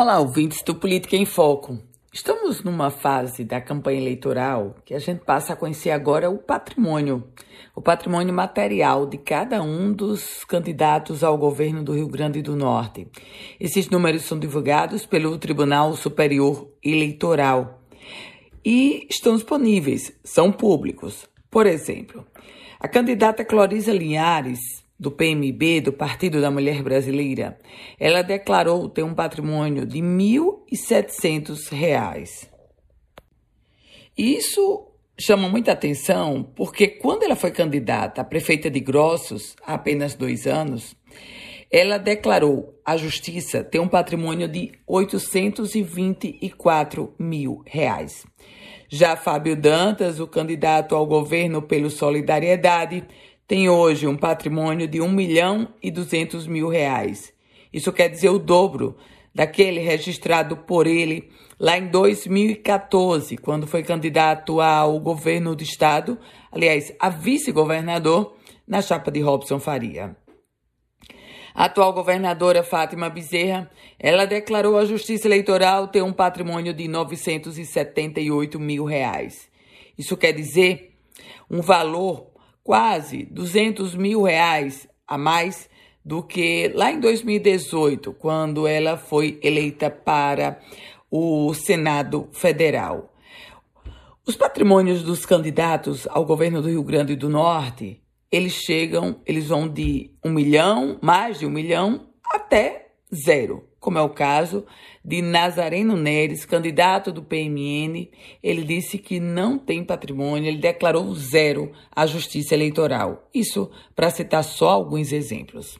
Olá, ouvintes do Política em Foco. Estamos numa fase da campanha eleitoral que a gente passa a conhecer agora o patrimônio, o patrimônio material de cada um dos candidatos ao governo do Rio Grande do Norte. Esses números são divulgados pelo Tribunal Superior Eleitoral e estão disponíveis, são públicos. Por exemplo, a candidata Clorisa Linhares do PMB, do Partido da Mulher Brasileira, ela declarou ter um patrimônio de R$ 1.700. Isso chama muita atenção porque quando ela foi candidata a prefeita de Grossos, há apenas dois anos, ela declarou à justiça ter um patrimônio de 824 mil reais. Já Fábio Dantas, o candidato ao governo pelo Solidariedade, tem hoje um patrimônio de 1 milhão e 200 mil reais. Isso quer dizer o dobro daquele registrado por ele lá em 2014, quando foi candidato ao governo do estado, aliás, a vice-governador, na chapa de Robson Faria. A atual governadora Fátima Bezerra, ela declarou à Justiça Eleitoral ter um patrimônio de 978 mil reais. Isso quer dizer um valor quase 200 mil reais a mais do que lá em 2018, quando ela foi eleita para o Senado Federal. Os patrimônios dos candidatos ao governo do Rio Grande do Norte, eles chegam, eles vão de um milhão, mais de um milhão, até zero como é o caso de Nazareno Neres, candidato do PMN. Ele disse que não tem patrimônio, ele declarou zero à Justiça Eleitoral. Isso para citar só alguns exemplos.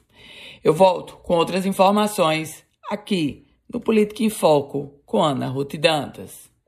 Eu volto com outras informações aqui no Política em Foco com Ana Ruth Dantas.